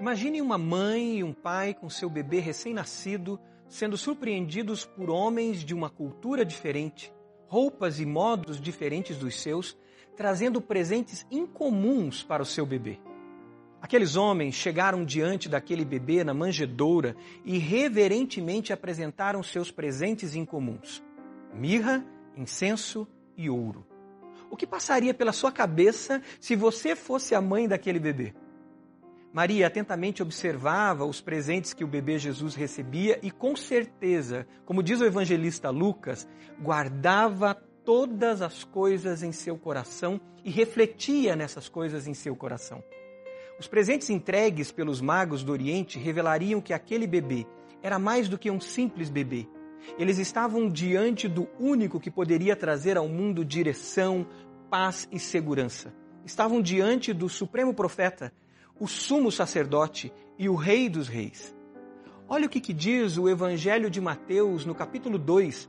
Imagine uma mãe e um pai com seu bebê recém-nascido sendo surpreendidos por homens de uma cultura diferente, roupas e modos diferentes dos seus, trazendo presentes incomuns para o seu bebê. Aqueles homens chegaram diante daquele bebê na manjedoura e reverentemente apresentaram seus presentes incomuns: mirra, incenso e ouro. O que passaria pela sua cabeça se você fosse a mãe daquele bebê? Maria atentamente observava os presentes que o bebê Jesus recebia e, com certeza, como diz o evangelista Lucas, guardava todas as coisas em seu coração e refletia nessas coisas em seu coração. Os presentes entregues pelos magos do Oriente revelariam que aquele bebê era mais do que um simples bebê. Eles estavam diante do único que poderia trazer ao mundo direção, paz e segurança. Estavam diante do supremo profeta, o sumo sacerdote e o rei dos reis. Olha o que, que diz o Evangelho de Mateus no capítulo 2,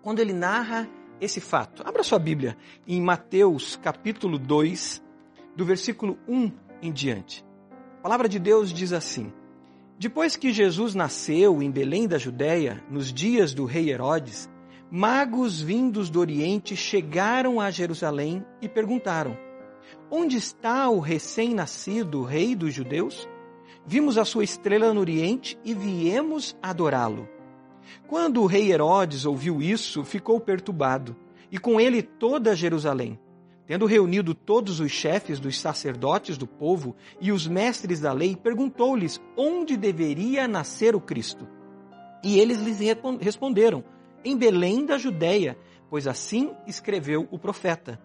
quando ele narra esse fato. Abra sua Bíblia em Mateus capítulo 2, do versículo 1 em diante. A palavra de Deus diz assim: Depois que Jesus nasceu em Belém da Judéia, nos dias do rei Herodes, magos vindos do Oriente chegaram a Jerusalém e perguntaram: Onde está o recém-nascido rei dos judeus? Vimos a sua estrela no Oriente e viemos adorá-lo. Quando o rei Herodes ouviu isso, ficou perturbado, e com ele toda Jerusalém. Tendo reunido todos os chefes dos sacerdotes do povo e os mestres da lei, perguntou-lhes onde deveria nascer o Cristo. E eles lhes responderam: Em Belém da Judéia, pois assim escreveu o profeta.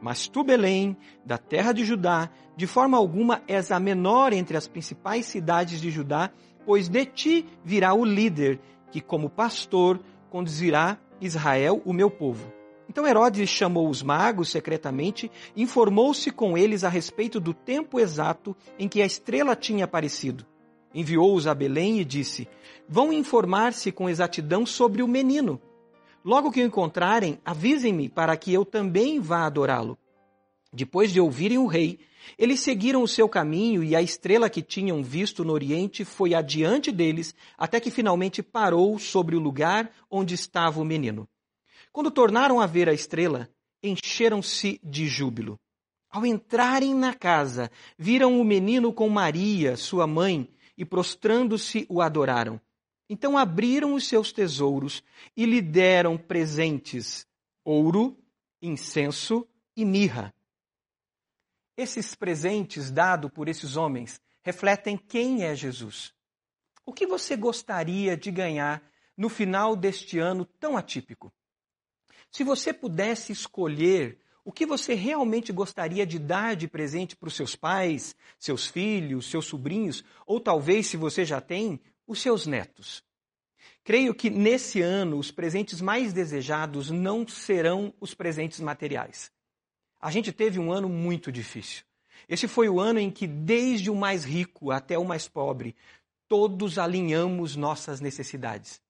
Mas tu, Belém, da terra de Judá, de forma alguma és a menor entre as principais cidades de Judá, pois de ti virá o líder, que como pastor conduzirá Israel, o meu povo. Então Herodes chamou os magos secretamente, informou-se com eles a respeito do tempo exato em que a estrela tinha aparecido. Enviou-os a Belém e disse: Vão informar-se com exatidão sobre o menino. Logo que o encontrarem, avisem-me para que eu também vá adorá-lo. Depois de ouvirem o rei, eles seguiram o seu caminho e a estrela que tinham visto no oriente foi adiante deles, até que finalmente parou sobre o lugar onde estava o menino. Quando tornaram a ver a estrela, encheram-se de júbilo. Ao entrarem na casa, viram o menino com Maria, sua mãe, e prostrando-se o adoraram. Então abriram os seus tesouros e lhe deram presentes: ouro, incenso e mirra. Esses presentes dados por esses homens refletem quem é Jesus. O que você gostaria de ganhar no final deste ano tão atípico? Se você pudesse escolher o que você realmente gostaria de dar de presente para os seus pais, seus filhos, seus sobrinhos, ou talvez, se você já tem, os seus netos. Creio que nesse ano os presentes mais desejados não serão os presentes materiais. A gente teve um ano muito difícil. Esse foi o ano em que, desde o mais rico até o mais pobre, todos alinhamos nossas necessidades.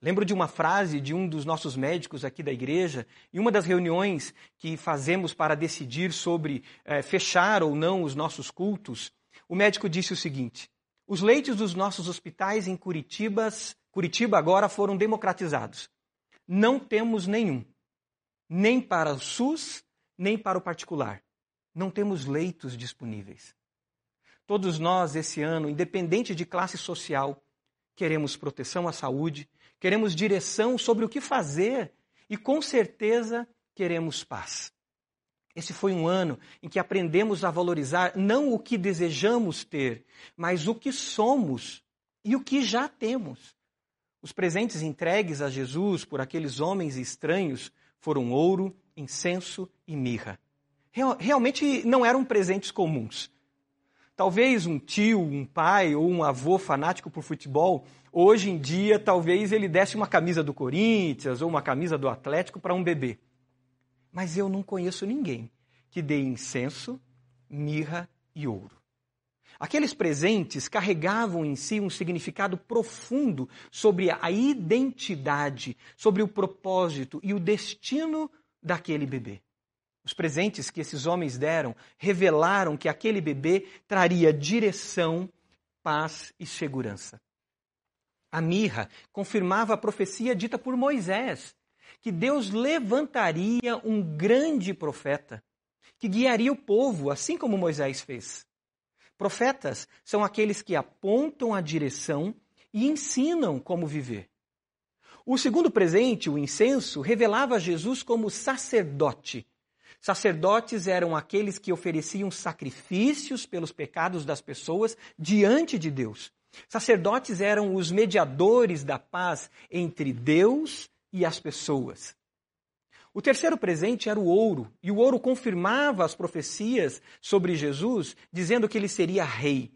Lembro de uma frase de um dos nossos médicos aqui da igreja, em uma das reuniões que fazemos para decidir sobre é, fechar ou não os nossos cultos. O médico disse o seguinte: os leitos dos nossos hospitais em Curitiba, agora foram democratizados. Não temos nenhum, nem para o SUS, nem para o particular. Não temos leitos disponíveis. Todos nós, esse ano, independente de classe social, queremos proteção à saúde, queremos direção sobre o que fazer e, com certeza, queremos paz. Esse foi um ano em que aprendemos a valorizar não o que desejamos ter, mas o que somos e o que já temos. Os presentes entregues a Jesus por aqueles homens estranhos foram ouro, incenso e mirra. Realmente não eram presentes comuns. Talvez um tio, um pai ou um avô fanático por futebol, hoje em dia, talvez ele desse uma camisa do Corinthians ou uma camisa do Atlético para um bebê. Mas eu não conheço ninguém que dê incenso, mirra e ouro. Aqueles presentes carregavam em si um significado profundo sobre a identidade, sobre o propósito e o destino daquele bebê. Os presentes que esses homens deram revelaram que aquele bebê traria direção, paz e segurança. A mirra confirmava a profecia dita por Moisés, que Deus levantaria um grande profeta que guiaria o povo, assim como Moisés fez. Profetas são aqueles que apontam a direção e ensinam como viver. O segundo presente, o incenso, revelava Jesus como sacerdote. Sacerdotes eram aqueles que ofereciam sacrifícios pelos pecados das pessoas diante de Deus. Sacerdotes eram os mediadores da paz entre Deus e as pessoas. O terceiro presente era o ouro, e o ouro confirmava as profecias sobre Jesus, dizendo que ele seria rei.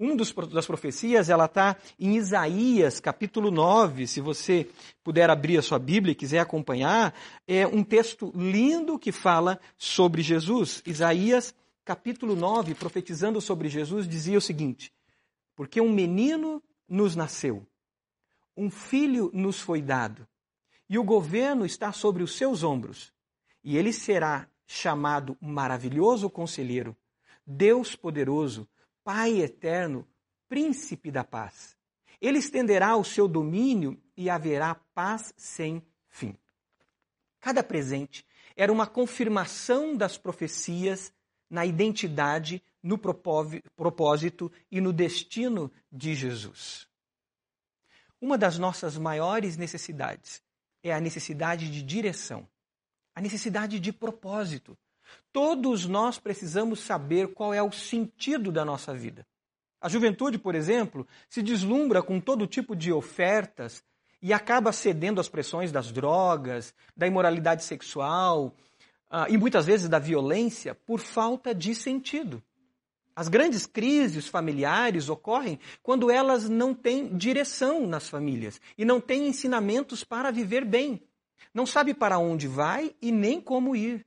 Um dos, das profecias, ela está em Isaías, capítulo 9. Se você puder abrir a sua Bíblia e quiser acompanhar, é um texto lindo que fala sobre Jesus. Isaías, capítulo 9, profetizando sobre Jesus, dizia o seguinte: Porque um menino nos nasceu, um filho nos foi dado, e o governo está sobre os seus ombros, e ele será chamado Maravilhoso Conselheiro, Deus Poderoso, Pai eterno, príncipe da paz. Ele estenderá o seu domínio e haverá paz sem fim. Cada presente era uma confirmação das profecias na identidade, no propósito e no destino de Jesus. Uma das nossas maiores necessidades é a necessidade de direção, a necessidade de propósito. Todos nós precisamos saber qual é o sentido da nossa vida. A juventude, por exemplo, se deslumbra com todo tipo de ofertas e acaba cedendo às pressões das drogas, da imoralidade sexual uh, e muitas vezes da violência por falta de sentido. As grandes crises familiares ocorrem quando elas não têm direção nas famílias e não têm ensinamentos para viver bem. Não sabe para onde vai e nem como ir.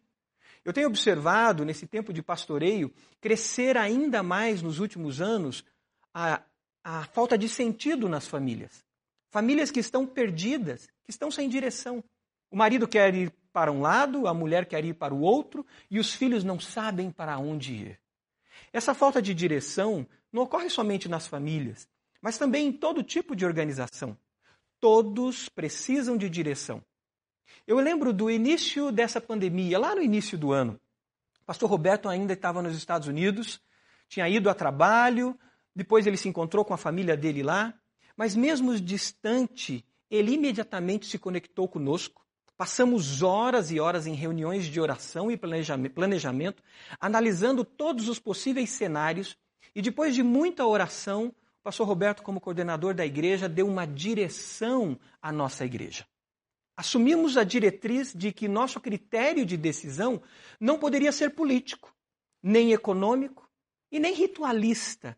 Eu tenho observado, nesse tempo de pastoreio, crescer ainda mais nos últimos anos a, a falta de sentido nas famílias. Famílias que estão perdidas, que estão sem direção. O marido quer ir para um lado, a mulher quer ir para o outro e os filhos não sabem para onde ir. Essa falta de direção não ocorre somente nas famílias, mas também em todo tipo de organização. Todos precisam de direção. Eu lembro do início dessa pandemia, lá no início do ano. Pastor Roberto ainda estava nos Estados Unidos, tinha ido a trabalho, depois ele se encontrou com a família dele lá, mas mesmo distante, ele imediatamente se conectou conosco. Passamos horas e horas em reuniões de oração e planejamento, analisando todos os possíveis cenários, e depois de muita oração, o pastor Roberto, como coordenador da igreja, deu uma direção à nossa igreja assumimos a diretriz de que nosso critério de decisão não poderia ser político, nem econômico e nem ritualista,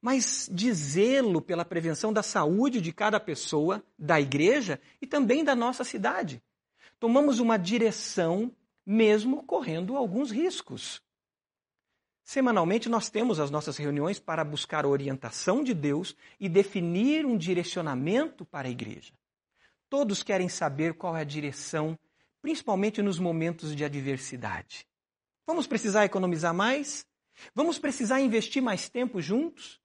mas de zelo pela prevenção da saúde de cada pessoa, da igreja e também da nossa cidade. Tomamos uma direção, mesmo correndo alguns riscos. Semanalmente, nós temos as nossas reuniões para buscar a orientação de Deus e definir um direcionamento para a igreja. Todos querem saber qual é a direção, principalmente nos momentos de adversidade. Vamos precisar economizar mais? Vamos precisar investir mais tempo juntos?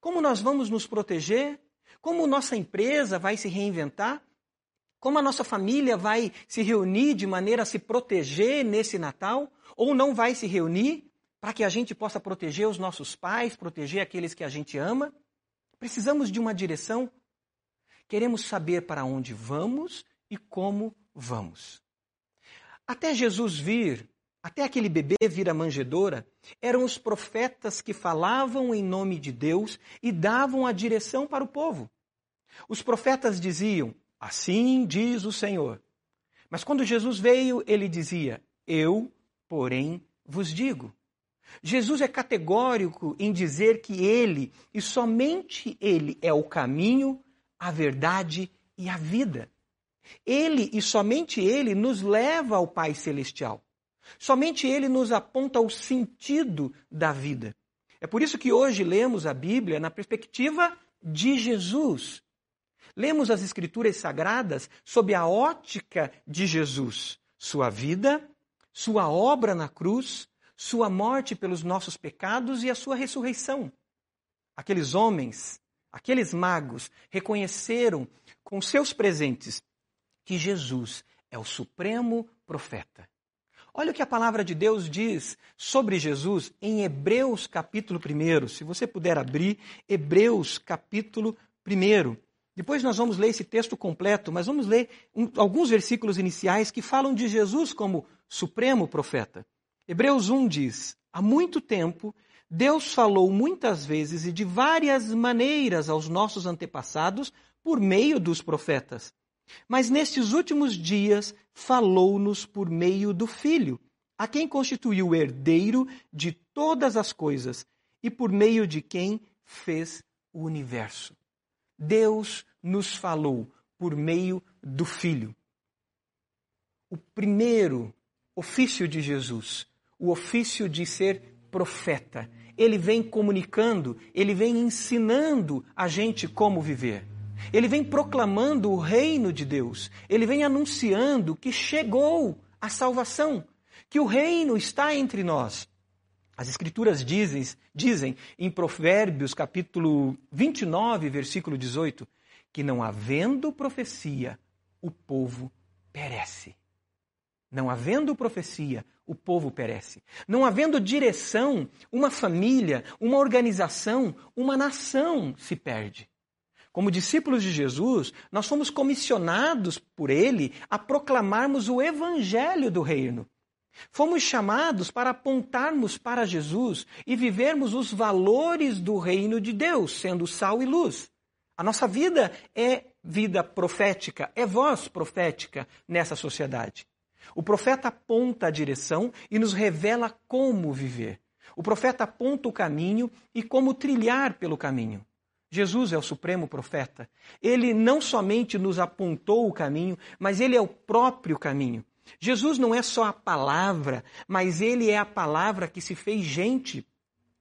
Como nós vamos nos proteger? Como nossa empresa vai se reinventar? Como a nossa família vai se reunir de maneira a se proteger nesse Natal? Ou não vai se reunir para que a gente possa proteger os nossos pais, proteger aqueles que a gente ama? Precisamos de uma direção Queremos saber para onde vamos e como vamos. Até Jesus vir, até aquele bebê vir à manjedoura, eram os profetas que falavam em nome de Deus e davam a direção para o povo. Os profetas diziam: Assim diz o Senhor. Mas quando Jesus veio, ele dizia: Eu, porém, vos digo. Jesus é categórico em dizer que ele e somente ele é o caminho, a verdade e a vida. Ele e somente Ele nos leva ao Pai Celestial. Somente Ele nos aponta o sentido da vida. É por isso que hoje lemos a Bíblia na perspectiva de Jesus. Lemos as Escrituras Sagradas sob a ótica de Jesus, sua vida, sua obra na cruz, sua morte pelos nossos pecados e a sua ressurreição. aqueles homens, aqueles magos, reconheceram com seus presentes que Jesus é o supremo profeta. Olha o que a palavra de Deus diz sobre Jesus em Hebreus capítulo 1. Se você puder abrir, Hebreus capítulo 1. Depois nós vamos ler esse texto completo, mas vamos ler um, alguns versículos iniciais que falam de Jesus como supremo profeta. Hebreus 1 diz: Há muito tempo, Deus falou muitas vezes e de várias maneiras aos nossos antepassados por meio dos profetas. Mas nestes últimos dias falou-nos por meio do Filho, a quem constituiu o herdeiro de todas as coisas e por meio de quem fez o universo. Deus nos falou por meio do Filho. O primeiro ofício de Jesus, o ofício de ser profeta, ele vem comunicando, ele vem ensinando a gente como viver. Ele vem proclamando o reino de Deus. Ele vem anunciando que chegou a salvação, que o reino está entre nós. As Escrituras dizem, dizem em Provérbios, capítulo 29, versículo 18, que não havendo profecia, o povo perece. Não havendo profecia, o povo perece. Não havendo direção, uma família, uma organização, uma nação se perde. Como discípulos de Jesus, nós fomos comissionados por Ele a proclamarmos o Evangelho do Reino. Fomos chamados para apontarmos para Jesus e vivermos os valores do reino de Deus, sendo sal e luz. A nossa vida é vida profética, é voz profética nessa sociedade. O profeta aponta a direção e nos revela como viver. O profeta aponta o caminho e como trilhar pelo caminho. Jesus é o supremo profeta. Ele não somente nos apontou o caminho, mas ele é o próprio caminho. Jesus não é só a palavra, mas ele é a palavra que se fez gente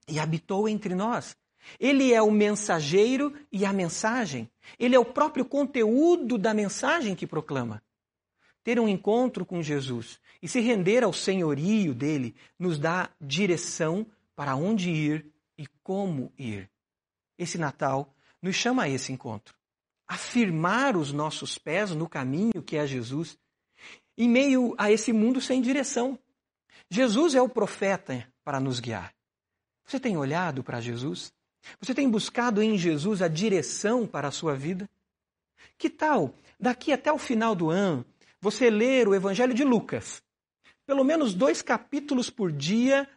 e habitou entre nós. Ele é o mensageiro e a mensagem. Ele é o próprio conteúdo da mensagem que proclama. Ter um encontro com Jesus e se render ao senhorio dele nos dá direção para onde ir e como ir esse Natal nos chama a esse encontro. Afirmar os nossos pés no caminho que é Jesus, em meio a esse mundo sem direção. Jesus é o profeta para nos guiar. Você tem olhado para Jesus? Você tem buscado em Jesus a direção para a sua vida? Que tal, daqui até o final do ano, você ler o Evangelho de Lucas? Pelo menos dois capítulos por dia,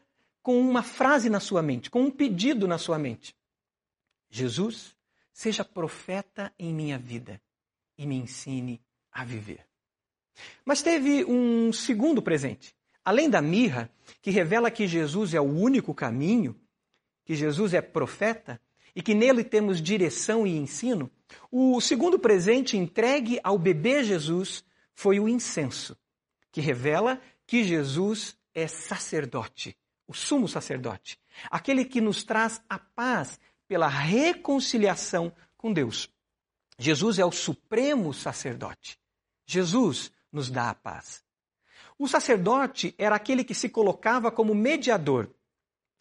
com uma frase na sua mente, com um pedido na sua mente. Jesus, seja profeta em minha vida e me ensine a viver. Mas teve um segundo presente. Além da mirra, que revela que Jesus é o único caminho, que Jesus é profeta e que nele temos direção e ensino, o segundo presente entregue ao bebê Jesus foi o incenso, que revela que Jesus é sacerdote, o sumo sacerdote, aquele que nos traz a paz pela reconciliação com Deus. Jesus é o supremo sacerdote. Jesus nos dá a paz. O sacerdote era aquele que se colocava como mediador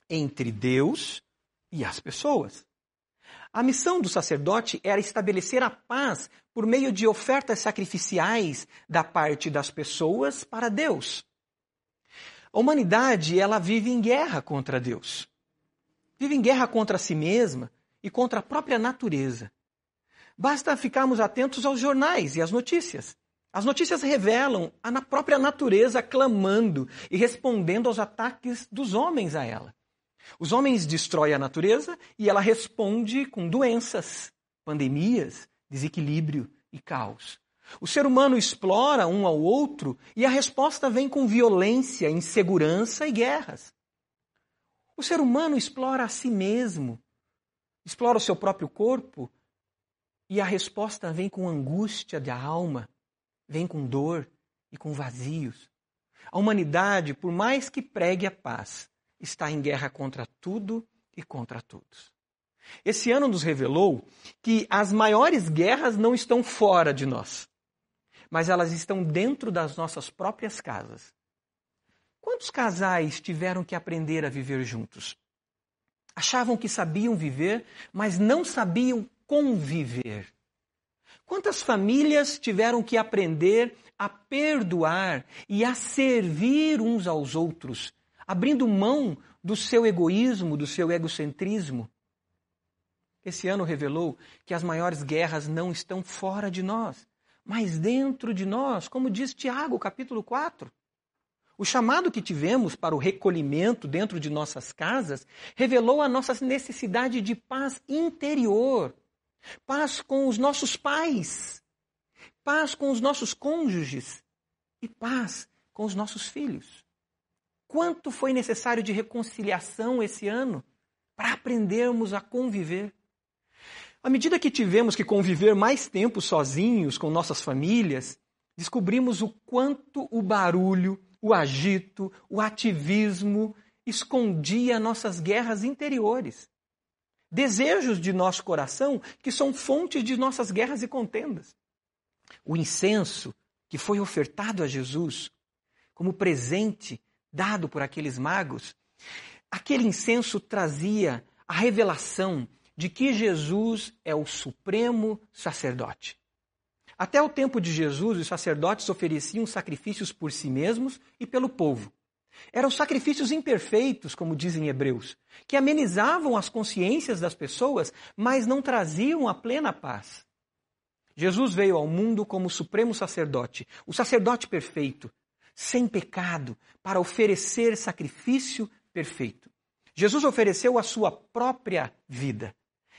entre Deus e as pessoas. A missão do sacerdote era estabelecer a paz por meio de ofertas sacrificiais da parte das pessoas para Deus. A humanidade, ela vive em guerra contra Deus vive em guerra contra si mesma e contra a própria natureza. Basta ficarmos atentos aos jornais e às notícias. As notícias revelam a própria natureza clamando e respondendo aos ataques dos homens a ela. Os homens destroem a natureza e ela responde com doenças, pandemias, desequilíbrio e caos. O ser humano explora um ao outro e a resposta vem com violência, insegurança e guerras. O ser humano explora a si mesmo, explora o seu próprio corpo e a resposta vem com angústia da alma, vem com dor e com vazios. A humanidade, por mais que pregue a paz, está em guerra contra tudo e contra todos. Esse ano nos revelou que as maiores guerras não estão fora de nós, mas elas estão dentro das nossas próprias casas. Quantos casais tiveram que aprender a viver juntos? Achavam que sabiam viver, mas não sabiam conviver. Quantas famílias tiveram que aprender a perdoar e a servir uns aos outros, abrindo mão do seu egoísmo, do seu egocentrismo? Esse ano revelou que as maiores guerras não estão fora de nós, mas dentro de nós, como diz Tiago, capítulo 4. O chamado que tivemos para o recolhimento dentro de nossas casas revelou a nossa necessidade de paz interior, paz com os nossos pais, paz com os nossos cônjuges e paz com os nossos filhos. Quanto foi necessário de reconciliação esse ano para aprendermos a conviver? À medida que tivemos que conviver mais tempo sozinhos com nossas famílias, descobrimos o quanto o barulho, o agito, o ativismo escondia nossas guerras interiores. Desejos de nosso coração que são fontes de nossas guerras e contendas. O incenso que foi ofertado a Jesus como presente dado por aqueles magos, aquele incenso trazia a revelação de que Jesus é o supremo sacerdote. Até o tempo de Jesus, os sacerdotes ofereciam sacrifícios por si mesmos e pelo povo. Eram sacrifícios imperfeitos, como dizem Hebreus, que amenizavam as consciências das pessoas, mas não traziam a plena paz. Jesus veio ao mundo como supremo sacerdote, o sacerdote perfeito, sem pecado, para oferecer sacrifício perfeito. Jesus ofereceu a sua própria vida.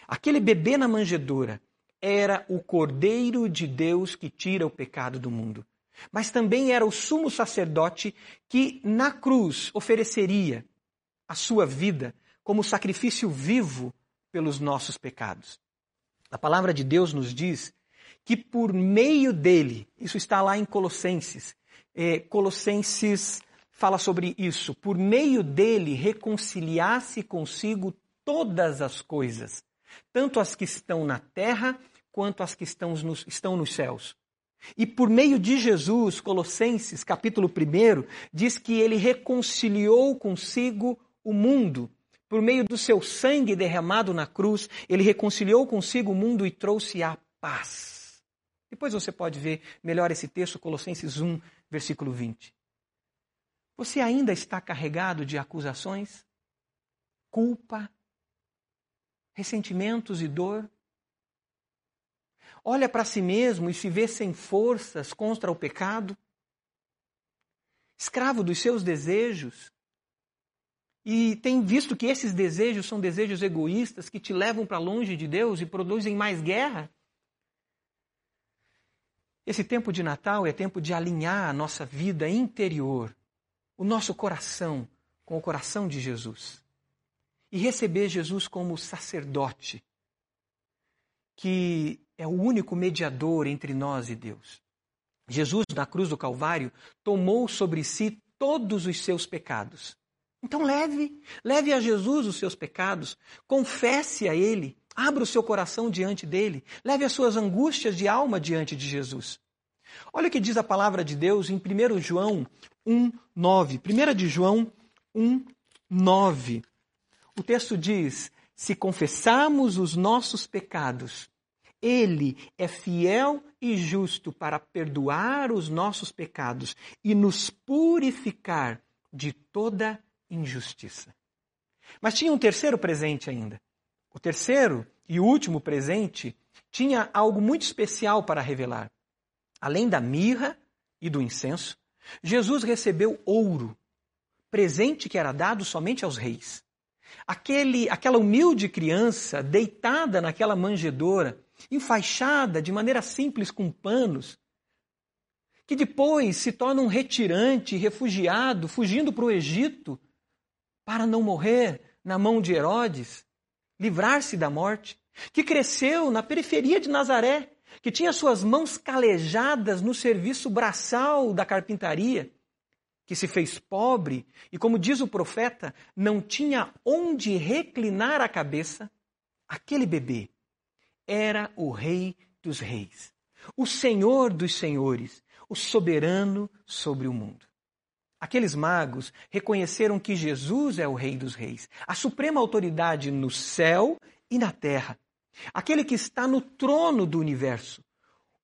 Aquele bebê na manjedoura era o Cordeiro de Deus que tira o pecado do mundo. Mas também era o sumo sacerdote que na cruz ofereceria a sua vida como sacrifício vivo pelos nossos pecados. A palavra de Deus nos diz que por meio dele, isso está lá em Colossenses, é, Colossenses fala sobre isso, por meio dele reconciliasse consigo todas as coisas, tanto as que estão na terra quanto as que estão nos, estão nos céus. E por meio de Jesus, Colossenses, capítulo 1, diz que ele reconciliou consigo o mundo. Por meio do seu sangue derramado na cruz, ele reconciliou consigo o mundo e trouxe a paz. Depois você pode ver melhor esse texto, Colossenses 1, versículo 20. Você ainda está carregado de acusações, culpa, ressentimentos e dor? Olha para si mesmo e se vê sem forças contra o pecado? Escravo dos seus desejos? E tem visto que esses desejos são desejos egoístas que te levam para longe de Deus e produzem mais guerra? Esse tempo de Natal é tempo de alinhar a nossa vida interior, o nosso coração, com o coração de Jesus e receber Jesus como sacerdote, que é o único mediador entre nós e Deus. Jesus, na cruz do Calvário, tomou sobre si todos os seus pecados. Então leve, leve a Jesus os seus pecados, confesse a Ele, abra o seu coração diante dele, leve as suas angústias de alma diante de Jesus. Olha o que diz a palavra de Deus em 1 João 1, 9. 1 de João 1, 9. O texto diz: se confessarmos os nossos pecados, ele é fiel e justo para perdoar os nossos pecados e nos purificar de toda injustiça. Mas tinha um terceiro presente ainda. O terceiro e último presente tinha algo muito especial para revelar. Além da mirra e do incenso, Jesus recebeu ouro, presente que era dado somente aos reis. Aquele, aquela humilde criança deitada naquela manjedoura, enfaixada de maneira simples com panos, que depois se torna um retirante, refugiado, fugindo para o Egito para não morrer na mão de Herodes, livrar-se da morte, que cresceu na periferia de Nazaré, que tinha suas mãos calejadas no serviço braçal da carpintaria, que se fez pobre e, como diz o profeta, não tinha onde reclinar a cabeça, aquele bebê era o Rei dos Reis, o Senhor dos Senhores, o soberano sobre o mundo. Aqueles magos reconheceram que Jesus é o Rei dos Reis, a suprema autoridade no céu e na terra, aquele que está no trono do universo,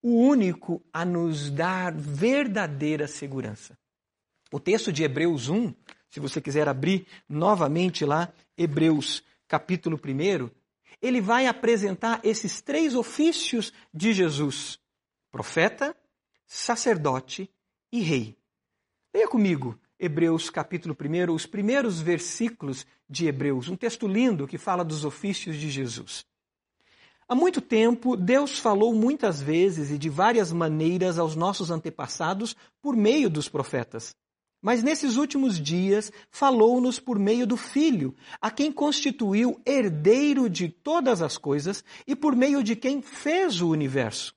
o único a nos dar verdadeira segurança. O texto de Hebreus 1, se você quiser abrir novamente lá, Hebreus capítulo 1, ele vai apresentar esses três ofícios de Jesus: profeta, sacerdote e rei. Leia comigo Hebreus capítulo 1, os primeiros versículos de Hebreus, um texto lindo que fala dos ofícios de Jesus. Há muito tempo, Deus falou muitas vezes e de várias maneiras aos nossos antepassados por meio dos profetas. Mas nesses últimos dias falou-nos por meio do Filho, a quem constituiu herdeiro de todas as coisas e por meio de quem fez o universo.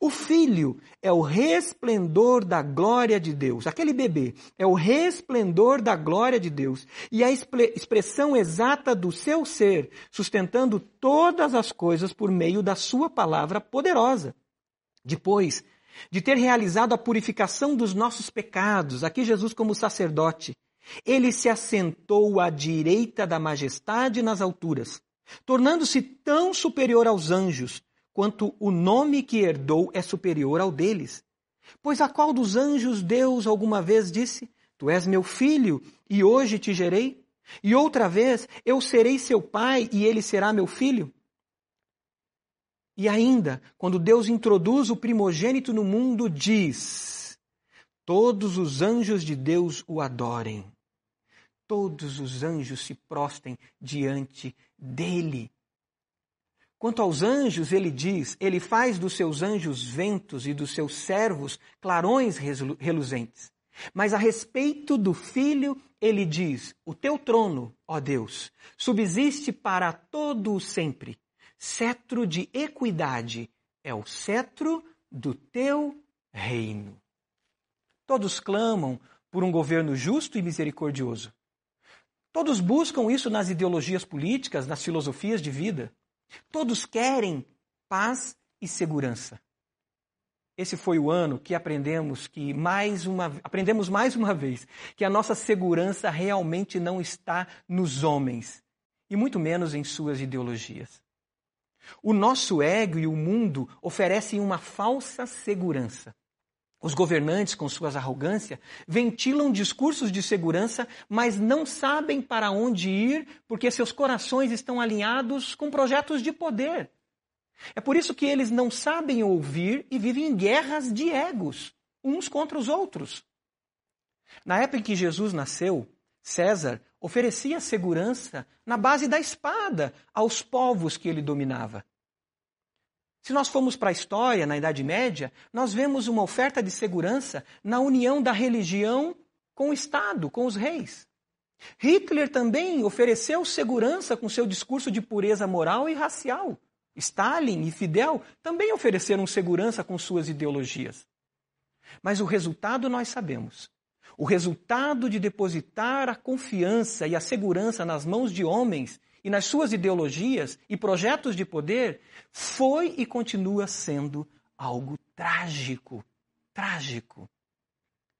O filho é o resplendor da glória de Deus. Aquele bebê é o resplendor da glória de Deus e a expressão exata do seu ser, sustentando todas as coisas por meio da sua palavra poderosa. Depois de ter realizado a purificação dos nossos pecados, aqui Jesus como sacerdote, ele se assentou à direita da majestade nas alturas, tornando-se tão superior aos anjos quanto o nome que herdou é superior ao deles. Pois a qual dos anjos Deus alguma vez disse: Tu és meu filho, e hoje te gerei? E outra vez, eu serei seu pai, e ele será meu filho? E ainda, quando Deus introduz o primogênito no mundo, diz: Todos os anjos de Deus o adorem. Todos os anjos se prostem diante dele. Quanto aos anjos, ele diz: Ele faz dos seus anjos ventos e dos seus servos clarões reluzentes. Mas a respeito do filho, ele diz: O teu trono, ó Deus, subsiste para todo o sempre. Cetro de equidade é o cetro do teu reino. Todos clamam por um governo justo e misericordioso. Todos buscam isso nas ideologias políticas, nas filosofias de vida. Todos querem paz e segurança. Esse foi o ano que aprendemos que mais uma aprendemos mais uma vez que a nossa segurança realmente não está nos homens e muito menos em suas ideologias. O nosso ego e o mundo oferecem uma falsa segurança. Os governantes, com suas arrogâncias, ventilam discursos de segurança, mas não sabem para onde ir porque seus corações estão alinhados com projetos de poder. É por isso que eles não sabem ouvir e vivem em guerras de egos, uns contra os outros. Na época em que Jesus nasceu, César oferecia segurança na base da espada aos povos que ele dominava. Se nós formos para a história, na Idade Média, nós vemos uma oferta de segurança na união da religião com o Estado, com os reis. Hitler também ofereceu segurança com seu discurso de pureza moral e racial. Stalin e Fidel também ofereceram segurança com suas ideologias. Mas o resultado nós sabemos. O resultado de depositar a confiança e a segurança nas mãos de homens e nas suas ideologias e projetos de poder foi e continua sendo algo trágico. Trágico.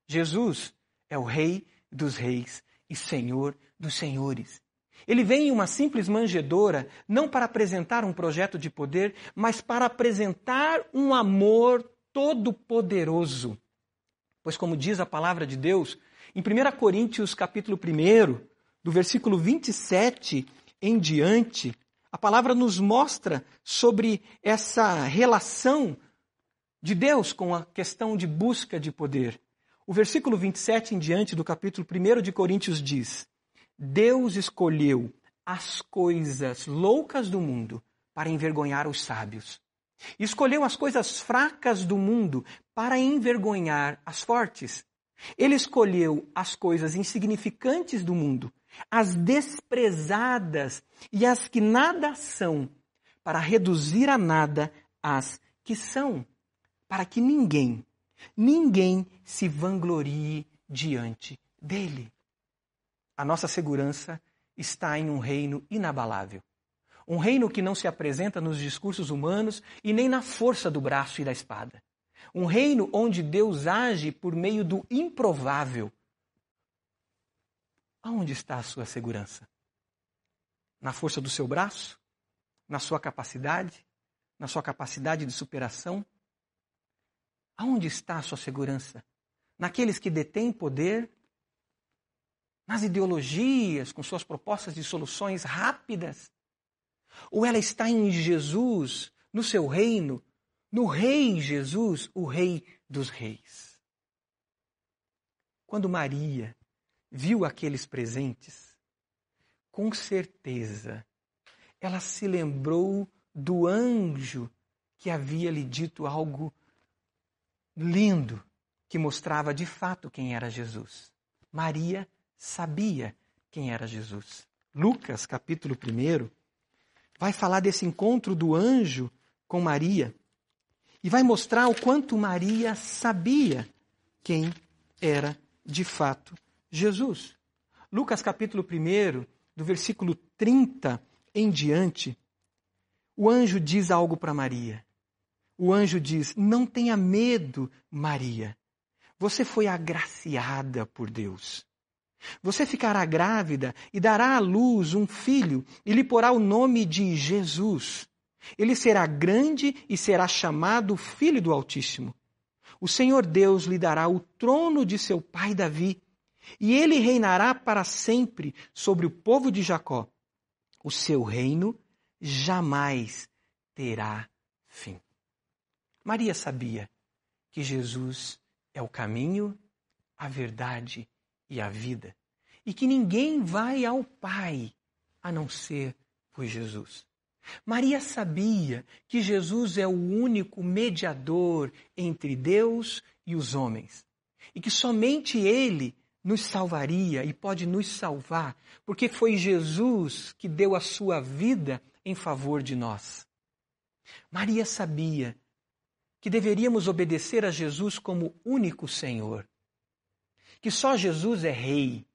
Jesus é o Rei dos Reis e Senhor dos Senhores. Ele vem em uma simples manjedoura, não para apresentar um projeto de poder, mas para apresentar um amor todo-poderoso. Pois como diz a palavra de Deus, em 1 Coríntios capítulo 1, do versículo 27 em diante, a palavra nos mostra sobre essa relação de Deus com a questão de busca de poder. O versículo 27 em diante do capítulo 1 de Coríntios diz: Deus escolheu as coisas loucas do mundo para envergonhar os sábios. Escolheu as coisas fracas do mundo para envergonhar as fortes. Ele escolheu as coisas insignificantes do mundo as desprezadas e as que nada são, para reduzir a nada as que são, para que ninguém, ninguém se vanglorie diante dele. A nossa segurança está em um reino inabalável. Um reino que não se apresenta nos discursos humanos e nem na força do braço e da espada. Um reino onde Deus age por meio do improvável, Aonde está a sua segurança? Na força do seu braço? Na sua capacidade? Na sua capacidade de superação? Aonde está a sua segurança? Naqueles que detêm poder? Nas ideologias com suas propostas de soluções rápidas? Ou ela está em Jesus, no seu reino, no Rei Jesus, o Rei dos Reis? Quando Maria viu aqueles presentes, com certeza ela se lembrou do anjo que havia lhe dito algo lindo que mostrava de fato quem era Jesus. Maria sabia quem era Jesus. Lucas, capítulo 1, vai falar desse encontro do anjo com Maria e vai mostrar o quanto Maria sabia quem era de fato Jesus. Lucas capítulo 1, do versículo 30 em diante, o anjo diz algo para Maria. O anjo diz: Não tenha medo, Maria. Você foi agraciada por Deus. Você ficará grávida e dará à luz um filho e lhe porá o nome de Jesus. Ele será grande e será chamado Filho do Altíssimo. O Senhor Deus lhe dará o trono de seu pai Davi e ele reinará para sempre sobre o povo de Jacó. O seu reino jamais terá fim. Maria sabia que Jesus é o caminho, a verdade e a vida, e que ninguém vai ao Pai a não ser por Jesus. Maria sabia que Jesus é o único mediador entre Deus e os homens, e que somente Ele nos salvaria e pode nos salvar, porque foi Jesus que deu a sua vida em favor de nós. Maria sabia que deveríamos obedecer a Jesus como único Senhor, que só Jesus é Rei.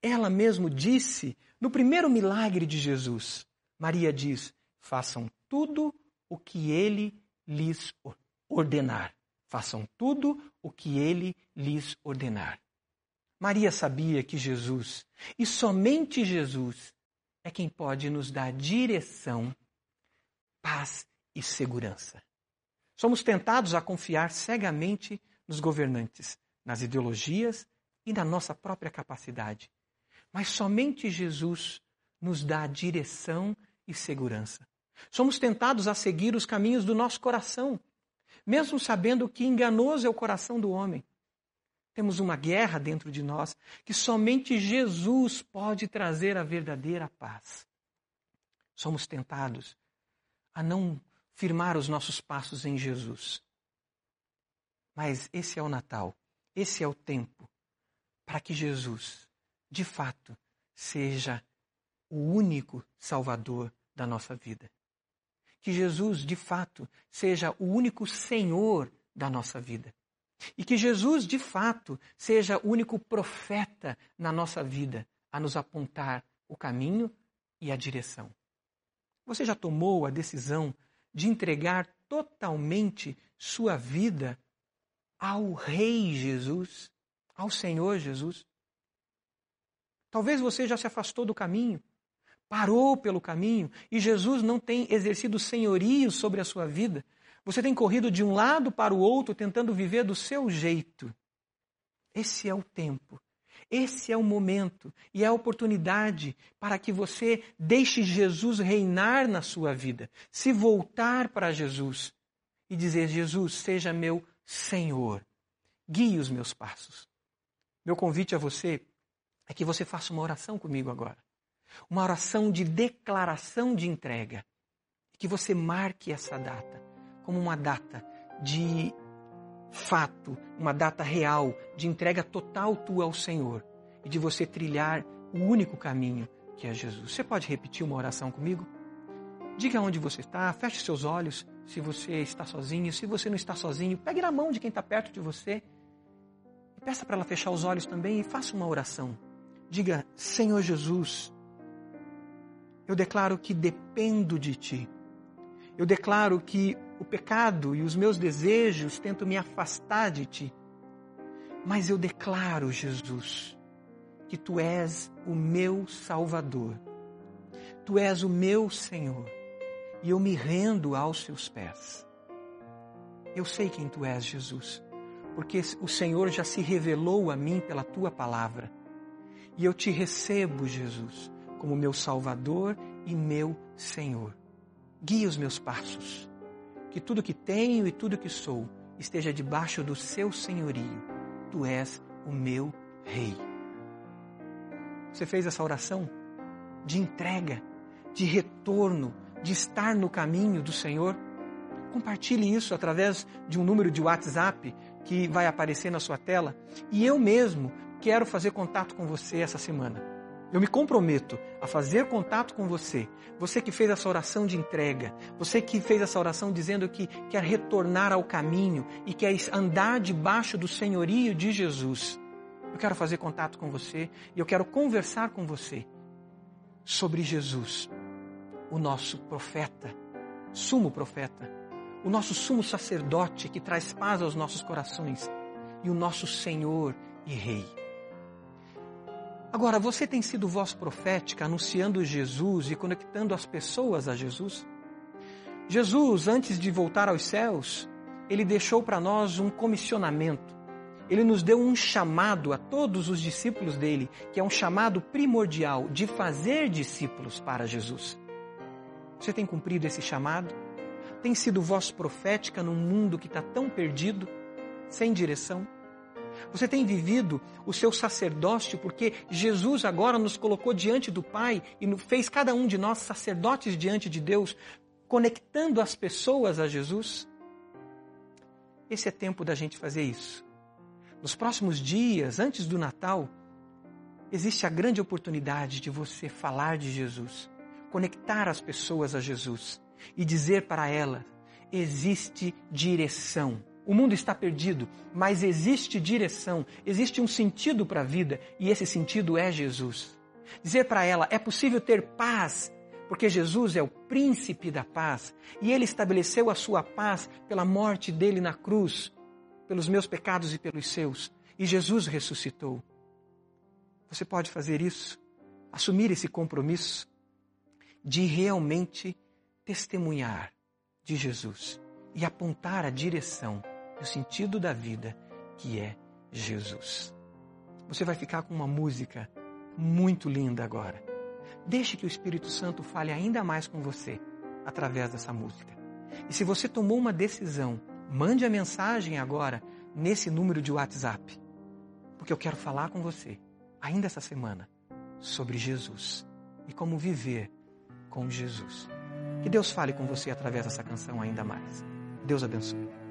Ela mesmo disse no primeiro milagre de Jesus: Maria diz: façam tudo o que ele lhes ordenar. Façam tudo o que ele lhes ordenar. Maria sabia que Jesus, e somente Jesus, é quem pode nos dar direção, paz e segurança. Somos tentados a confiar cegamente nos governantes, nas ideologias e na nossa própria capacidade. Mas somente Jesus nos dá direção e segurança. Somos tentados a seguir os caminhos do nosso coração, mesmo sabendo que enganoso é o coração do homem. Temos uma guerra dentro de nós que somente Jesus pode trazer a verdadeira paz. Somos tentados a não firmar os nossos passos em Jesus. Mas esse é o Natal, esse é o tempo para que Jesus, de fato, seja o único Salvador da nossa vida que Jesus, de fato, seja o único Senhor da nossa vida. E que Jesus, de fato, seja o único profeta na nossa vida a nos apontar o caminho e a direção. Você já tomou a decisão de entregar totalmente sua vida ao Rei Jesus, ao Senhor Jesus? Talvez você já se afastou do caminho parou pelo caminho e Jesus não tem exercido senhorio sobre a sua vida. Você tem corrido de um lado para o outro tentando viver do seu jeito. Esse é o tempo. Esse é o momento e é a oportunidade para que você deixe Jesus reinar na sua vida, se voltar para Jesus e dizer: Jesus, seja meu Senhor, guie os meus passos. Meu convite a você é que você faça uma oração comigo agora uma oração de declaração de entrega. Que você marque essa data como uma data de fato, uma data real de entrega total tua ao Senhor e de você trilhar o único caminho que é Jesus. Você pode repetir uma oração comigo? Diga onde você está, feche seus olhos se você está sozinho. Se você não está sozinho, pegue na mão de quem está perto de você e peça para ela fechar os olhos também e faça uma oração. Diga: Senhor Jesus, eu declaro que dependo de Ti. Eu declaro que o pecado e os meus desejos tentam me afastar de Ti. Mas eu declaro, Jesus, que tu és o meu Salvador. Tu és o meu Senhor e eu me rendo aos seus pés. Eu sei quem tu és, Jesus, porque o Senhor já se revelou a mim pela tua palavra. E eu te recebo, Jesus, como meu Salvador e meu Senhor. Guia os meus passos, que tudo que tenho e tudo que sou esteja debaixo do seu senhorio. Tu és o meu Rei. Você fez essa oração de entrega, de retorno, de estar no caminho do Senhor? Compartilhe isso através de um número de WhatsApp que vai aparecer na sua tela. E eu mesmo quero fazer contato com você essa semana. Eu me comprometo a fazer contato com você. Você que fez essa oração de entrega, você que fez essa oração dizendo que quer retornar ao caminho e quer andar debaixo do senhorio de Jesus. Eu quero fazer contato com você e eu quero conversar com você sobre Jesus, o nosso profeta, sumo profeta, o nosso sumo sacerdote que traz paz aos nossos corações e o nosso Senhor e Rei. Agora, você tem sido voz profética anunciando Jesus e conectando as pessoas a Jesus? Jesus, antes de voltar aos céus, ele deixou para nós um comissionamento. Ele nos deu um chamado a todos os discípulos dele, que é um chamado primordial de fazer discípulos para Jesus. Você tem cumprido esse chamado? Tem sido voz profética num mundo que está tão perdido, sem direção? Você tem vivido o seu sacerdócio porque Jesus agora nos colocou diante do Pai e fez cada um de nós sacerdotes diante de Deus, conectando as pessoas a Jesus? Esse é tempo da gente fazer isso. Nos próximos dias, antes do Natal, existe a grande oportunidade de você falar de Jesus conectar as pessoas a Jesus e dizer para elas: existe direção. O mundo está perdido, mas existe direção, existe um sentido para a vida e esse sentido é Jesus. Dizer para ela: é possível ter paz, porque Jesus é o príncipe da paz e ele estabeleceu a sua paz pela morte dele na cruz, pelos meus pecados e pelos seus. E Jesus ressuscitou. Você pode fazer isso, assumir esse compromisso de realmente testemunhar de Jesus e apontar a direção e o sentido da vida que é Jesus. Você vai ficar com uma música muito linda agora. Deixe que o Espírito Santo fale ainda mais com você através dessa música. E se você tomou uma decisão, mande a mensagem agora nesse número de WhatsApp, porque eu quero falar com você ainda essa semana sobre Jesus e como viver com Jesus. Que Deus fale com você através dessa canção ainda mais. Deus abençoe.